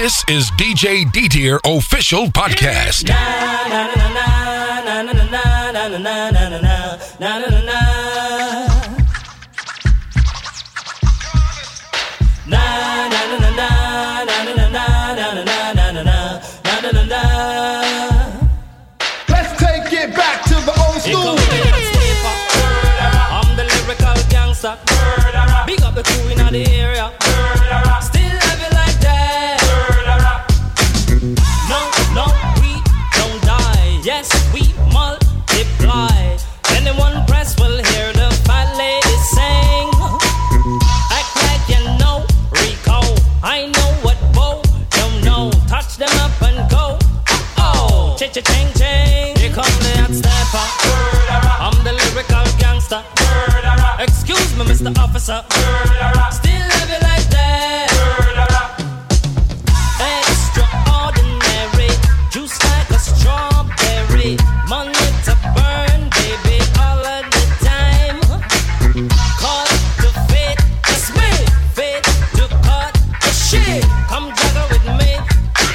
This is DJ D Tier official podcast. Me, Mr. Officer. Still have it like that. Extraordinary. Juice like a strawberry. Money to burn, baby, all of the time. Cut the fit, it's me. Fit to cut the shit. Come juggle with me.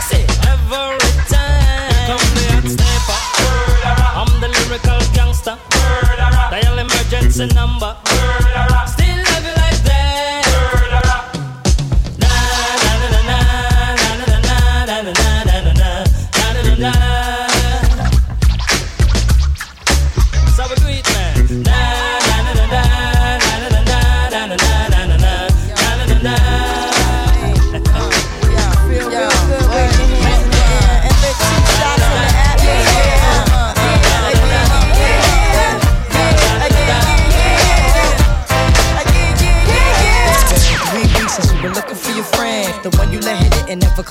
Say every time. Come the hot stepper. I'm the lyrical gangster. Dial emergency number.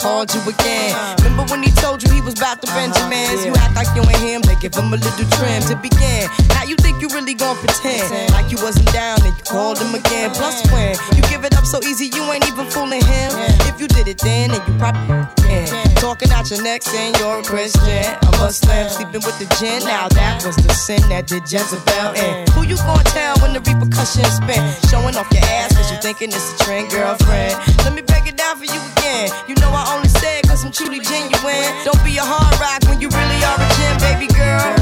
Called you again. Remember when he told you he was about to uh-huh. Benjamins? You act like you ain't him, they give him a little trim to begin. You think you really gon' pretend like you wasn't down and you called him again. Plus when you give it up so easy, you ain't even fooling him. If you did it then, then you probably can. Talking out your neck saying you're a Christian. A Muslim sleeping with the gin. Now that was the sin that did Jezebel in. Who you gonna tell when the repercussions spin? Showing off your ass cause you thinking it's a trend, girlfriend. Let me break it down for you again. You know I only said cause I'm truly genuine. Don't be a hard rock when you really are a gem, baby girl.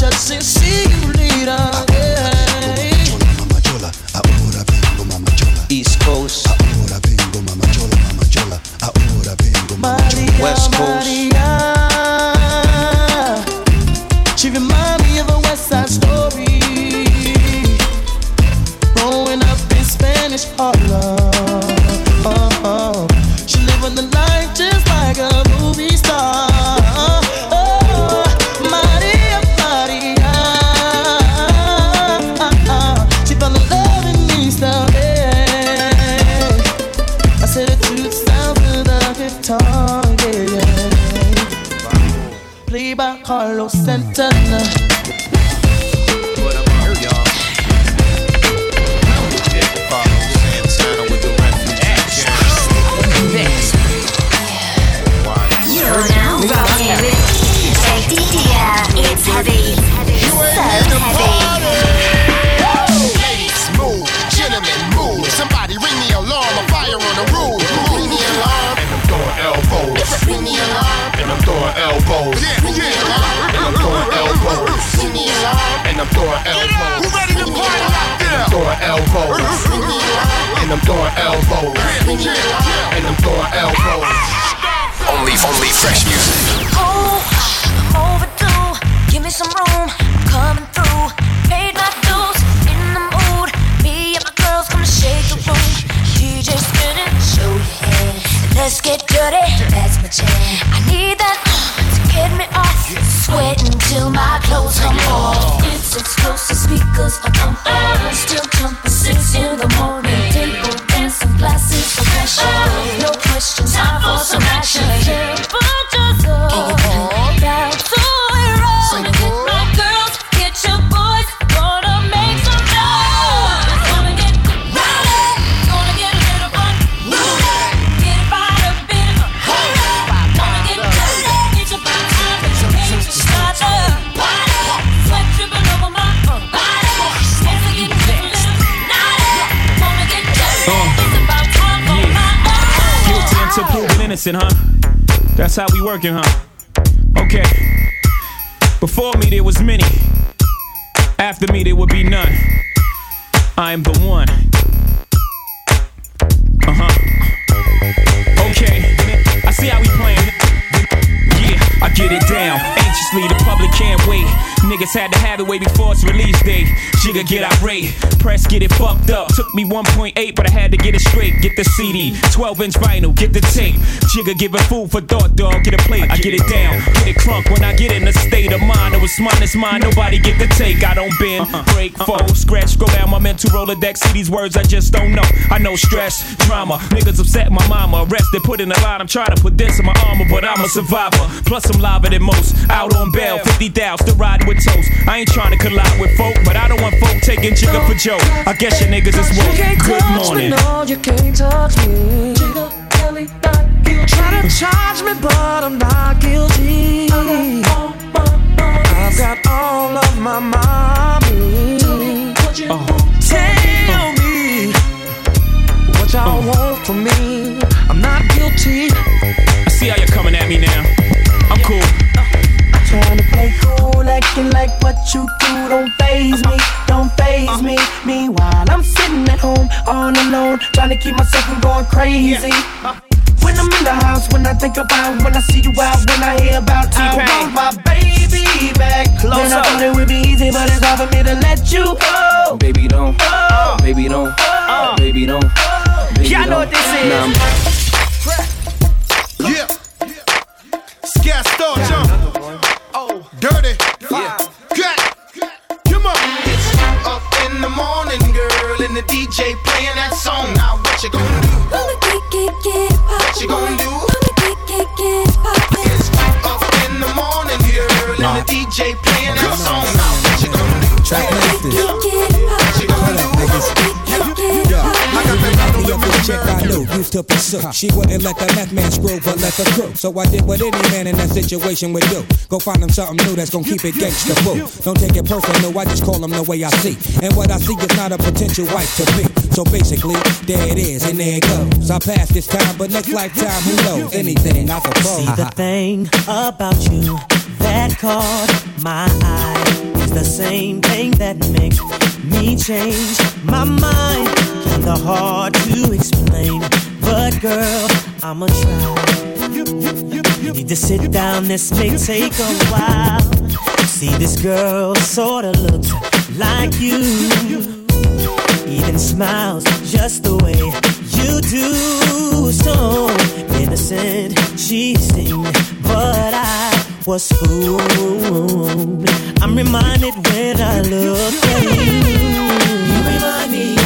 By the see you passion. No question, time for some action. Innocent, huh? That's how we working, huh? Okay. Before me there was many. After me there would be none. I am the one. Uh huh. Okay. I see how we playing. Yeah, I get it down. Anxiously, the public can't wait. Niggas had to have it way before its release date. Jigga get irate, press get it fucked up. Took me 1.8, but I had to get it straight. Get the CD, 12 inch vinyl, get the tape. Jigga giving food for thought, dog. Get a plate, I get it down. Get it crunk when I get in a state of mind. It was mine, it's mine. Nobody get the take. I don't bend, uh-huh. break, uh-huh. fold, scratch, scroll down my mental Rolodex. See these words I just don't know. I know stress, drama. Niggas upset my mama. Arrested, put in a line. I'm trying to put this in my armor, but I'm a survivor. Plus, I'm liver than most. Out on bail, 50 down, still riding with toast. I ain't trying to collide with folk, but I don't want folk taking Jigga for Joe. I guess your niggas is woke. Good morning. Me, no, you can't touch me. Kelly, not guilty. Try to charge me, but I'm not guilty. I've got all of my mommy. Tell me what uh-huh. y'all uh-huh. want from me. I'm not guilty. I see how you're coming at me now. I'm cool. Uh, I'm Trying to play cool, acting like what you do don't phase me, don't phase me. Meanwhile, I'm sitting at home all alone, trying to keep myself from going crazy. When I'm in the house, when I think about, when I see you out, when I hear about, I T-Pain. want my baby back. Close then I up. thought it would be easy, but it's hard for me to let you go. Baby don't, oh. baby don't, oh. baby don't. Baby Y'all know what don't. this is. Nah, I'm- Yeah. Scat star jump. Oh, dirty. Yeah. Crack. Come on. It's up in the morning, girl, and the DJ playing that song. Now what you gonna do? I'ma get, get, get it What you gonna do? I'ma get, get, get it poppin'. It's up in the morning, girl, and the DJ playing that song. Now what you gonna do? Get, get it poppin'. chick I knew used to pursue. She wouldn't let the left man screw, but let the crew. So I did what any man in that situation would do. Go find him something new that's gonna keep it gangsta fool. Don't take it personal, I just call him the way I see. And what I see is not a potential wife to be. So basically, there it is, and there it goes. I passed this time, but next lifetime, who knows? Anything I propose. See the thing about you that caught my eye is the same thing that makes me change my mind kinda hard to explain. But girl, I'ma try. You need to sit down, this may take a while. See, this girl sorta looks like you. Even smiles just the way you do. So innocent she seemed, but I was fooled. I'm reminded when I look at you. You remind me.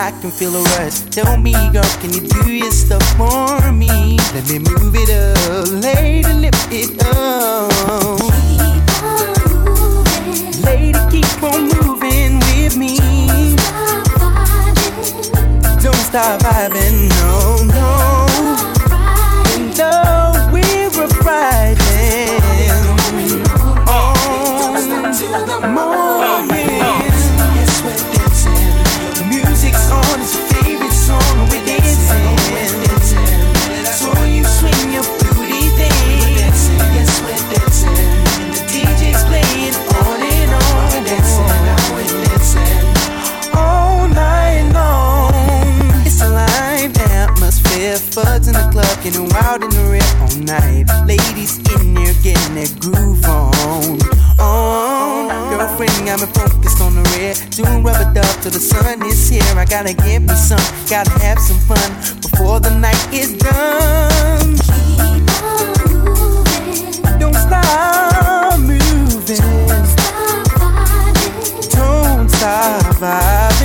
I can feel a rush. Tell me, girl, can you do your stuff for me? Let me move it up, lay the lip it up. Keep on moving. Lady, keep on moving with me. Don't stop vibing, Don't stop vibing no, no. been wild in the red all night. Ladies in here getting their groove on. On. Girlfriend got me focused on the red. Doing rubber dub till the sun is here. I gotta get me some, gotta have some fun before the night is done. Keep on moving. Don't stop moving. Don't stop vibing. Don't stop vibing.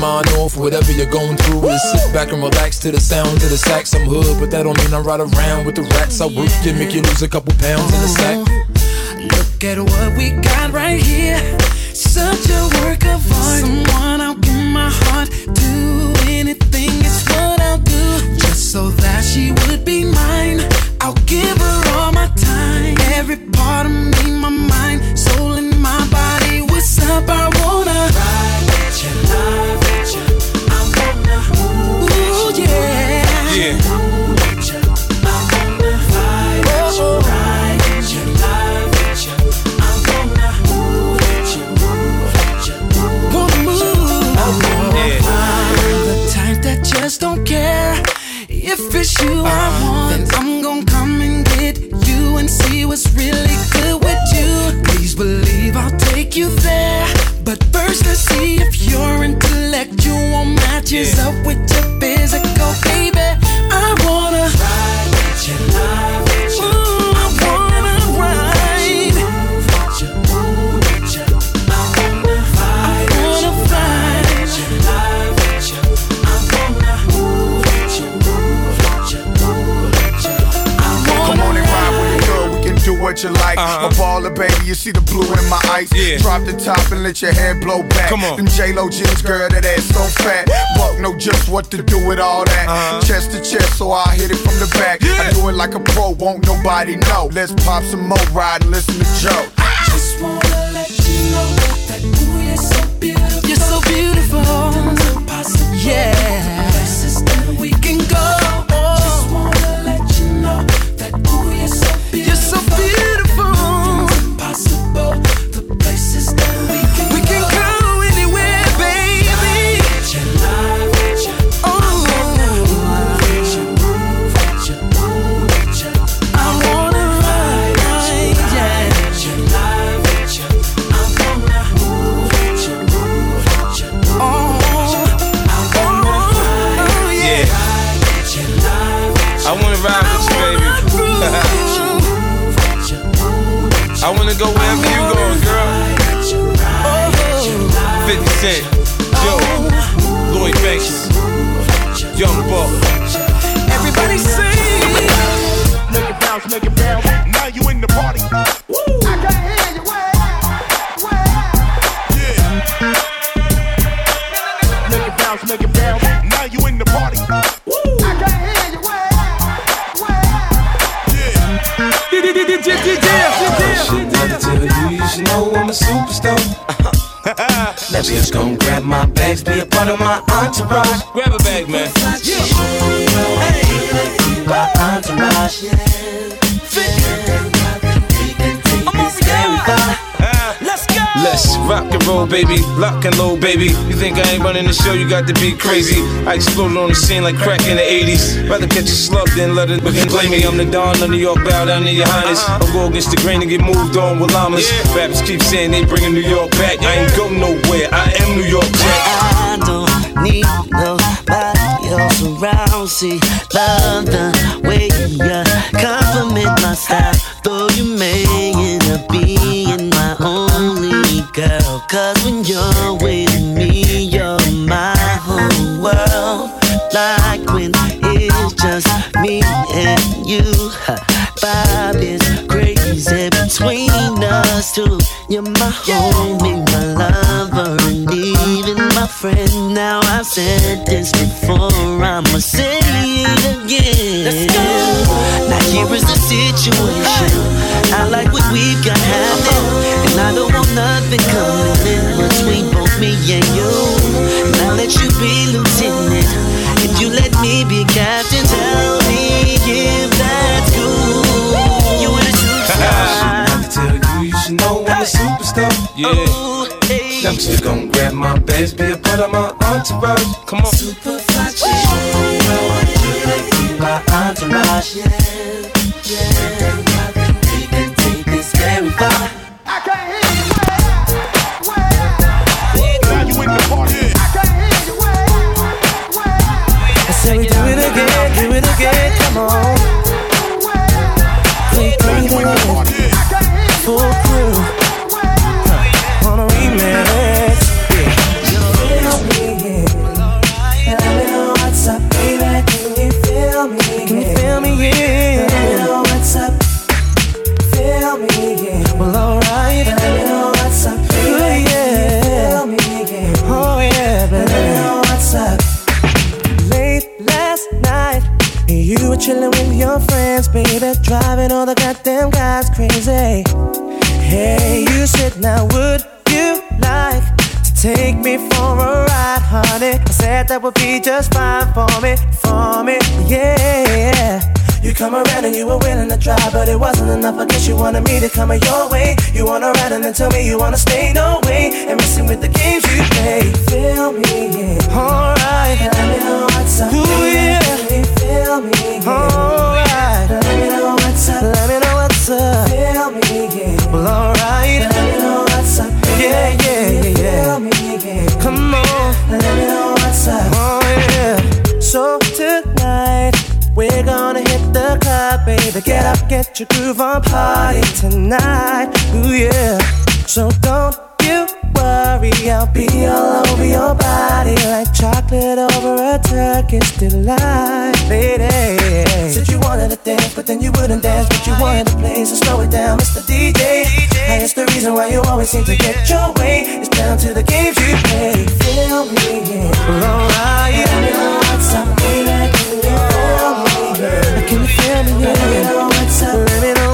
mind off whatever you're going through and sit back and relax to the sound of the sax. I'm hood, but that don't mean I ride around with the rats. I work and make you lose a couple pounds in the sack. Look at what we got right here. Such a work of art. Someone I'll give my heart to. Anything is what I'll do. Just so that she would be mine. I'll give her you are. see the blue in my eyes. Yeah. Drop the top and let your head blow back. Come on. Them J-Lo jeans, girl, that ass so fat. Buck know just what to do with all that. Uh-huh. Chest to chest, so I hit it from the back. Yeah. I do it like a pro, won't nobody know. Let's pop some more ride and listen to Joe. I just wanna let you know that ooh, you're so beautiful. You're so beautiful. Yeah. Go wherever you going, girl. 50 Cent, Joe, Lloyd Banks, Young Buck. Superstar. Let me just gon' grab my bags, be a part of my entourage. Grab a bag, man. My entourage, Let's go. Rock and roll, baby. Lock and load, baby. You think I ain't running the show? You got to be crazy. I exploded on the scene like crack in the 80s. Rather catch a slug than let it begin. Play me, I'm the Don of New York, bow down to your highness. Uh-huh. I'll go against the grain and get moved on with llamas. Rappers keep saying they bringing New York back. I ain't go nowhere. I am New York Jack. I don't need nobody else around. See, love the way you compliment my style. Though you may end up being my only girl. Cause when you're with me, you're my whole world. Like when it's just me and you. Vibe is crazy between us two. You're my homie, my lover, and even my friend. Now I've said this before, I'ma say it again. Let's go. Now here is the situation. I like what we've got happening, nothing coming in between both me and you. And I'll let you be lieutenant. If you let me be captain, tell me if that's cool. You were the superstar. Never tell you, you should know I'm a superstar. Yeah. I'm just gon' grab my bags, be a part of my entourage. Come on. Super fly chick. My entourage, yeah, yeah. Again, but it wasn't enough. I guess you wanted me to come your way. You wanna ride and then tell me you wanna stay, no way. And messing with the games you play. Feel me, yeah. Alright. Let me know what's up. Ooh, yeah. Can feel me, yeah. Alright. Let me know what's up. Let me know what's up. Feel me, yeah. Well, alright. Let me know what's up. Yeah, yeah, yeah, yeah. Feel me, yeah. Come on. Let me know what's up. Oh, yeah. So club, baby. Get up, get your groove on, party tonight. Ooh, yeah. So don't you worry, I'll be all over your body like chocolate over a Turkish delight, lady. Said you wanted to dance, but then you wouldn't dance, but you wanted to play, so slow it down, Mr. DJ. And it's the reason why you always seem to get your way. It's down to the games you play. Feel me, yeah. Alright. Me know what's up, baby. Can you feel me? Let me know what's up. Let me know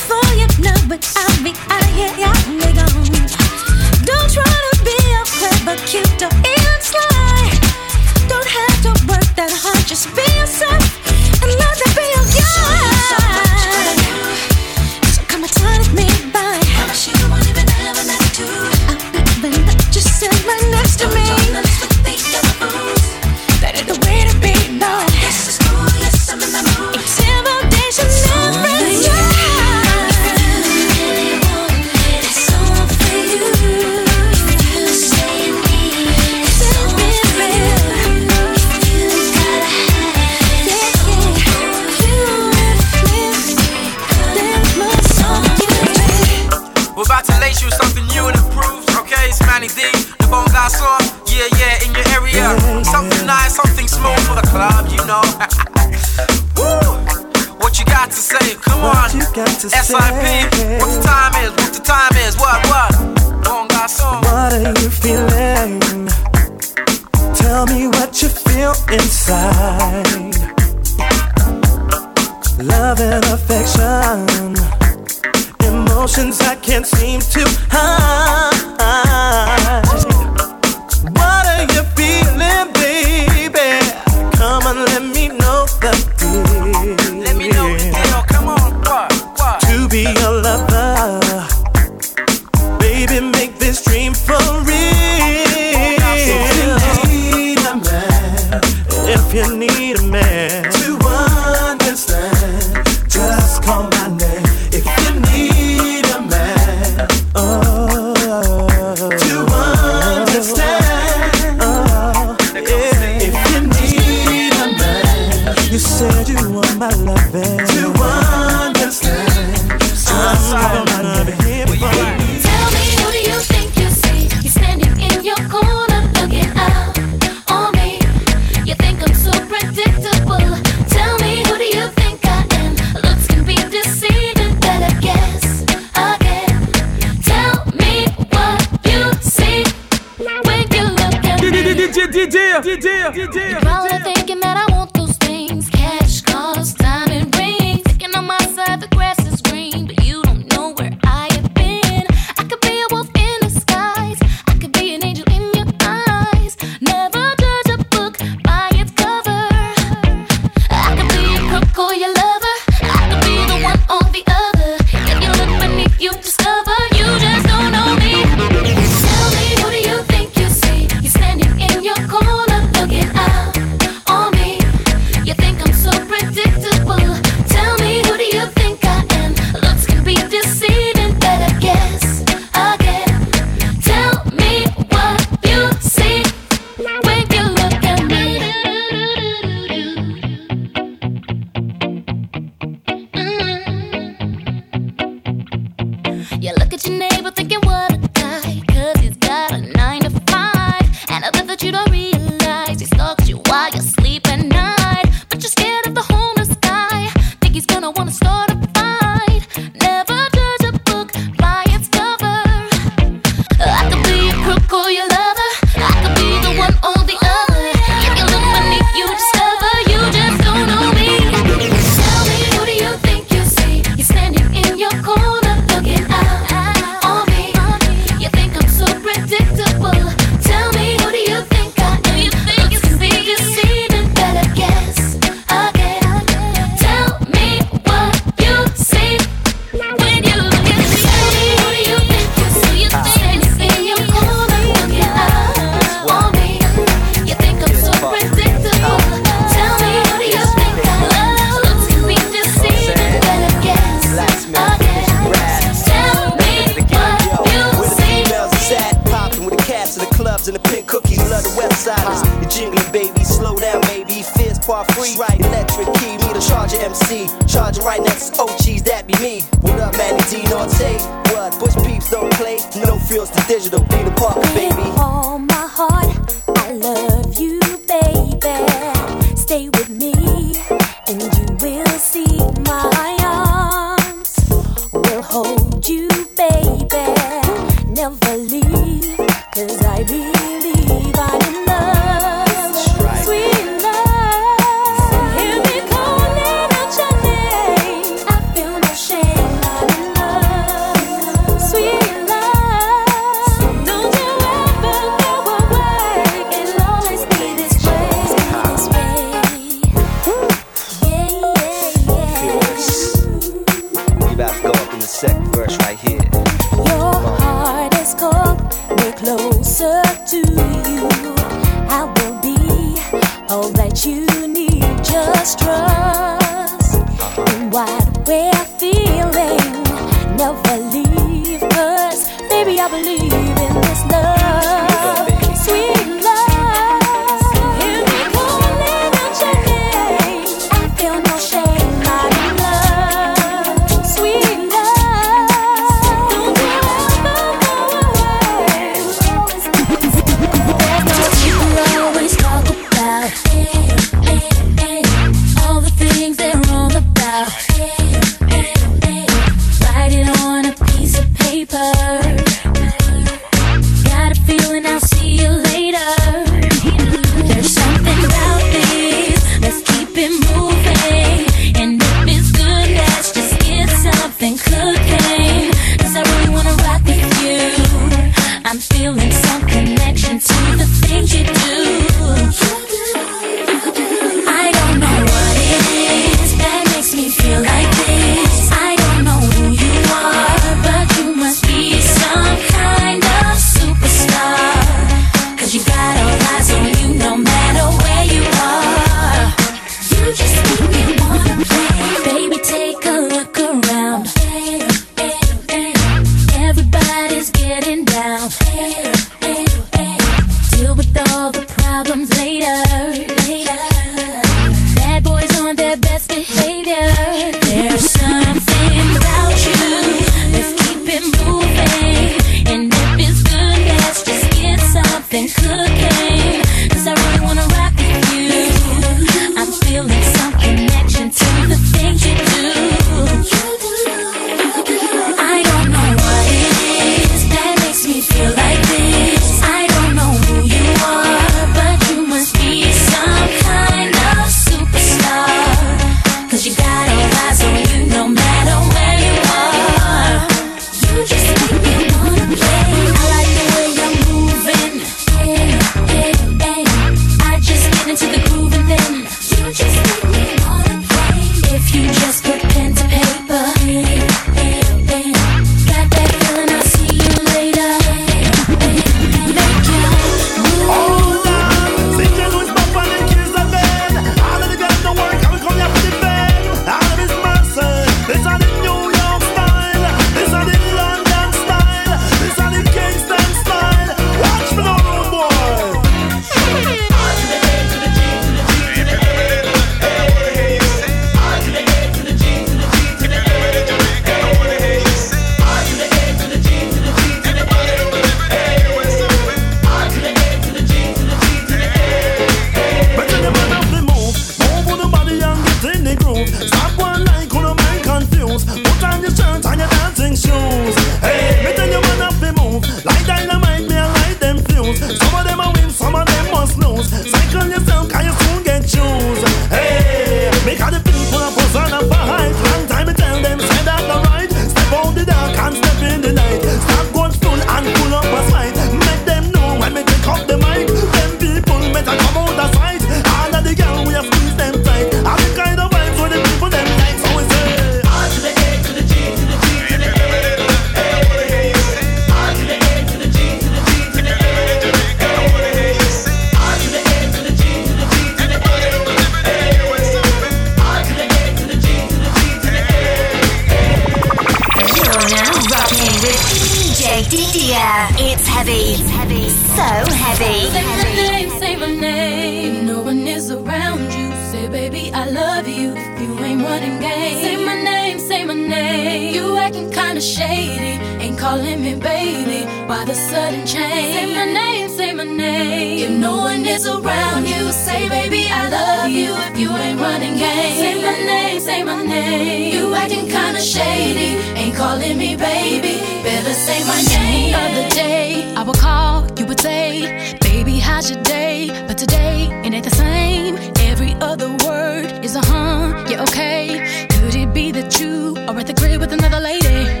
shady. Ain't calling me baby. Why the sudden change? Say my name, say my name. If no one is around you, say baby I love you. If you ain't running game, say my name, say my name. You acting kinda shady. Ain't calling me baby. Better say my name. Other day I would call, you would say, baby how's your day? But today it ain't the same. Every other word is a huh, yeah okay. Could it be that you are at the crib with another lady?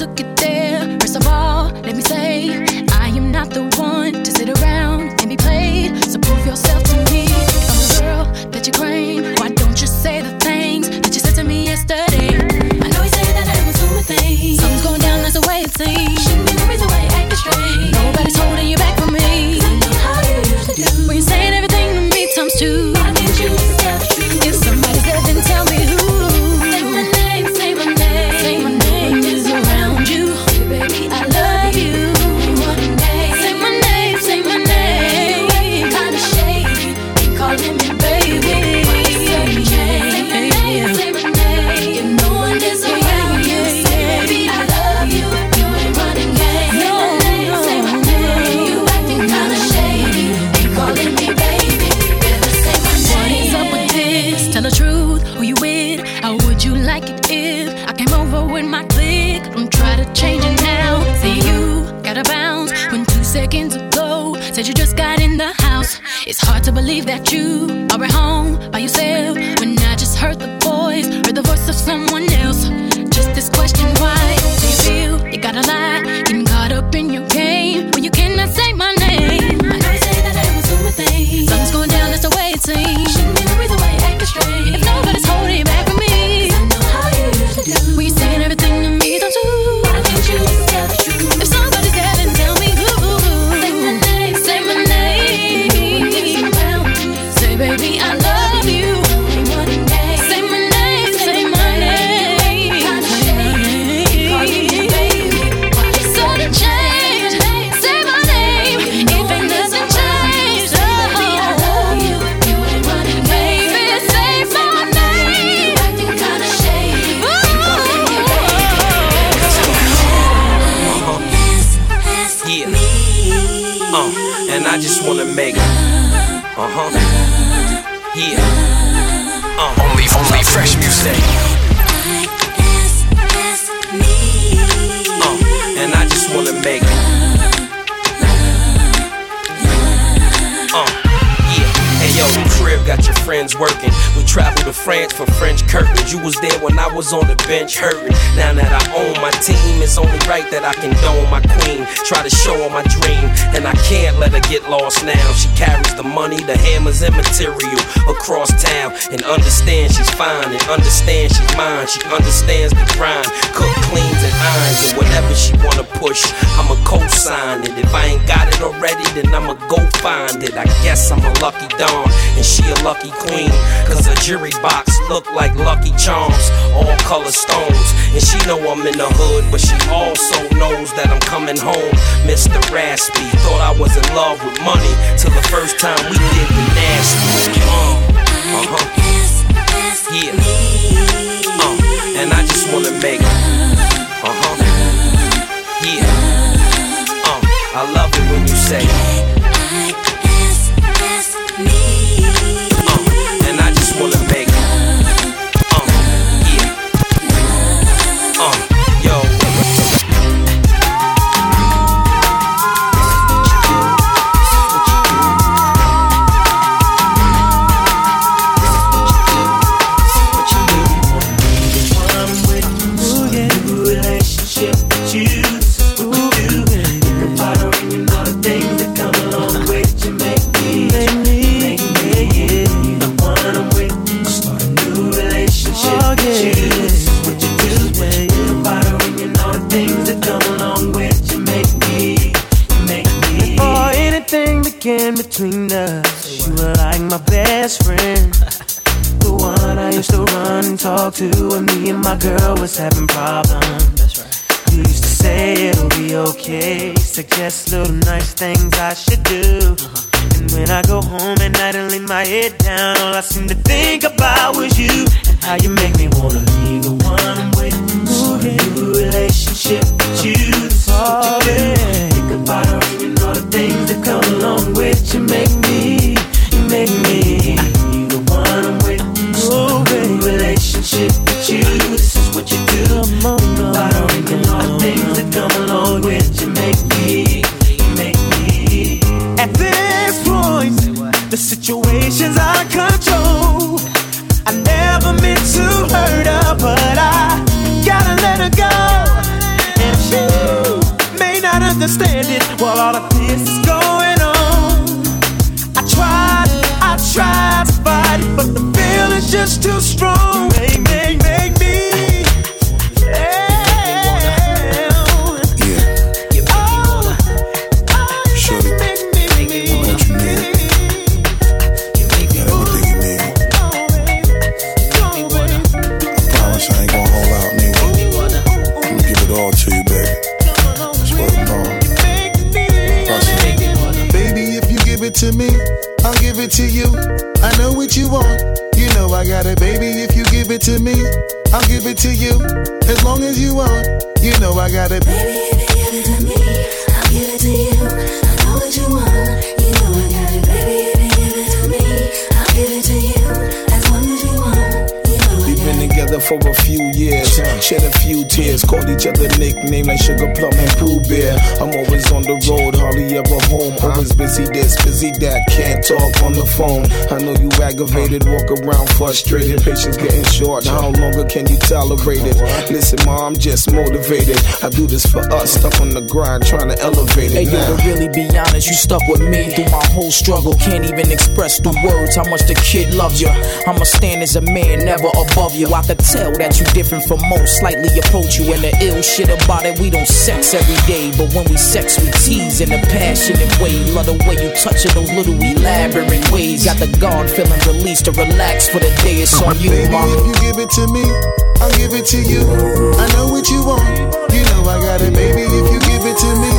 took it She understands the grind, cook, cleans, and irons. And whatever she wanna push, I'ma co-sign it. If I ain't got it already, then I'ma go find it. I guess I'm a lucky don, and she a lucky queen. Cause her jury box look like Lucky Charms, all color stones. And she know I'm in the hood, but she also knows that I'm coming home. Mr. Raspy thought I was in love with money till the first time we did. make. Uh huh. Yeah. Uh, I love it when you say. girl was having problems. That's right. You used to say it'll be okay. Suggest little nice things I should do. Uh-huh. And when I go home at night and lay my head down, all I seem to think about was you and how you make me wanna be the one I'm with. So a new relationship too strong. Sugar Plum and Pooh Bear. I'm always on the road, hardly ever home. Always busy this, busy that, can't talk on the phone. I know you aggravated, walk around frustrated, patience getting short. How longer can you tolerate it? Listen, ma, I'm just motivated. I do this for us, stuck on the grind, trying to elevate it. Hey it yo, to really be honest, you stuck with me through my whole struggle. Can't even express through words how much the kid loves you. I'ma stand as a man, never above you. I could tell that you different from most, slightly approach you. And the ill shit about it, we don't sex every day. But when we sex, we tease in a passionate way. Love the way you touch it, those little elaborate ways. Got the guard feeling released to relax for the day. It's on you, Baby, mama. if you give it to me, I'll give it to you. I know what you want. You know I got it, baby. If you give it to me,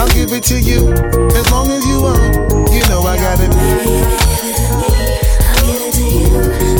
I'll give it to you. As long as you want, you know I got it. Player,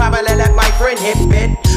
Probably let my friend hit bit.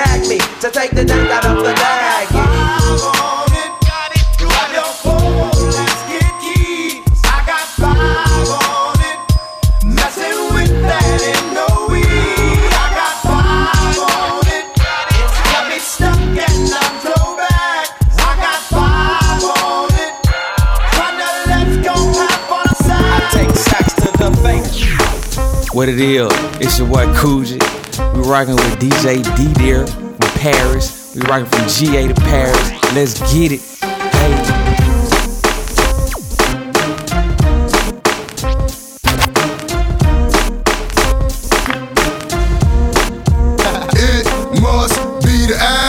snag me to take the dank out of the bag. Take sacks to the face. What it is? It's your boy Coogee. We rocking with DJ D there from Paris. We rocking from GA to Paris. Let's get it. Hey. It must be the.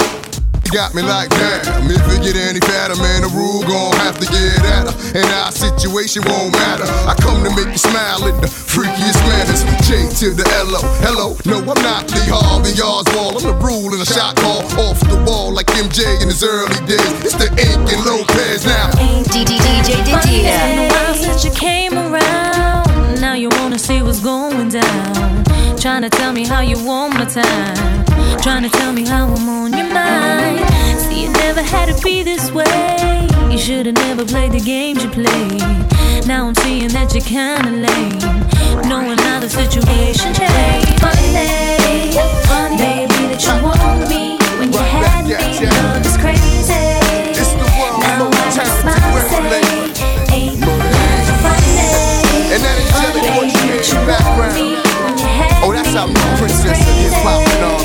Got me like damn. If it get any fatter, man, the rule gon' have to get at her. And our situation won't matter. I come to make you smile in the freakiest manners. J to the L O. Hello, no, I'm not Lee Harvey Oswald. I'm the rule in a shot call off the wall like MJ in his early days. It's the Inc and Lopez now. DJ It's been a while since you came around. Now you wanna see what's going down. Trying to tell me how you want my time. Trying to tell me how I'm on your mind. See, it never had to be this way. You should have never played the games you played. Now I'm seeing that you're kinda lame. Knowing how the situation changed. Funny, funny, baby, that you want me when you had me. Love is crazy. Now I just say, ain't nothing funny. And that you hear in that's princess of hip hop and all,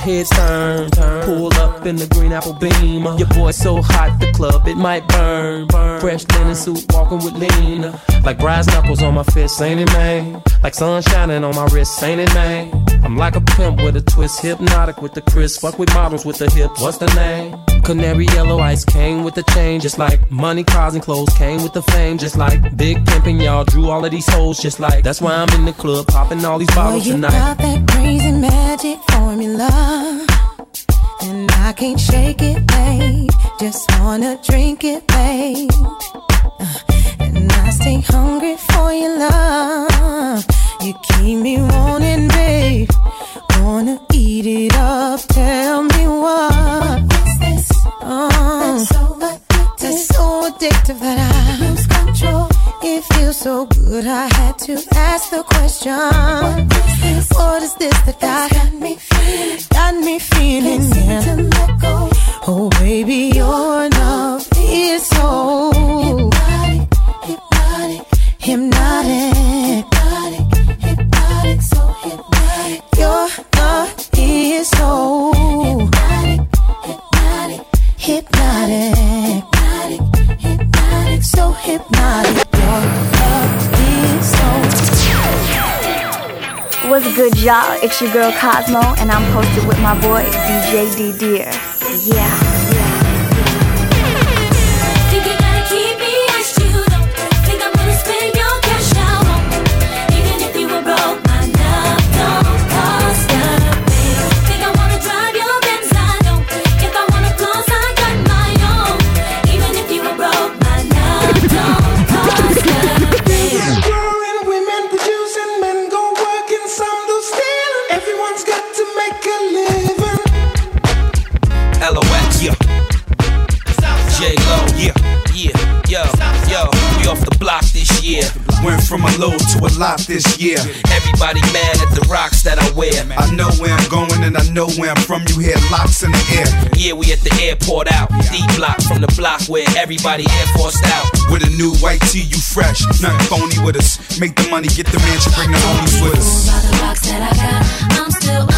heads turn. turn. Pull up in the green apple beam. Your boy so hot, the club it might burn. burn. Fresh linen suit, walking with lean. Like brass knuckles on my fist, ain't it, man? Like sun shining on my wrist, ain't it, man? I'm like a pimp with a twist, hypnotic with the crisp. Fuck with models with the hips. What's the name? Canary yellow ice came with the chain, just like money, cars, and clothes came with the fame, just like big pimping. Y'all drew all of these hoes, just like that's why I'm in the club popping all these bottles you tonight. got that crazy magic formula. And I can't shake it, babe. Just wanna drink it, babe. Uh, and I stay hungry for your love. You keep me wanting, babe. Wanna eat it up. Tell me what. what. is this? Oh, that's so addictive that I lose control. It feels so good, I had to ask the question. What is this, that got, me feeling? Got me feeling, yeah. Oh, baby, your love is so hypnotic, hypnotic, hypnotic, hypnotic, so hypnotic. Your love is so hypnotic, hypnotic, hypnotic, so hypnotic. Your love is so. What's good, y'all? It's your girl Cosmo, and I'm posted with my boy DJ D Deer. Yeah. this year. Everybody mad at the rocks that I wear. I know where I'm going and I know where I'm from. You hear locks in the air. Yeah, we at the airport out. D block from the block where everybody air forced out. With a new white tee, you fresh. Nothing phony with us. Make the money, get the mansion, bring the homies with us. The rocks that I got, I'm still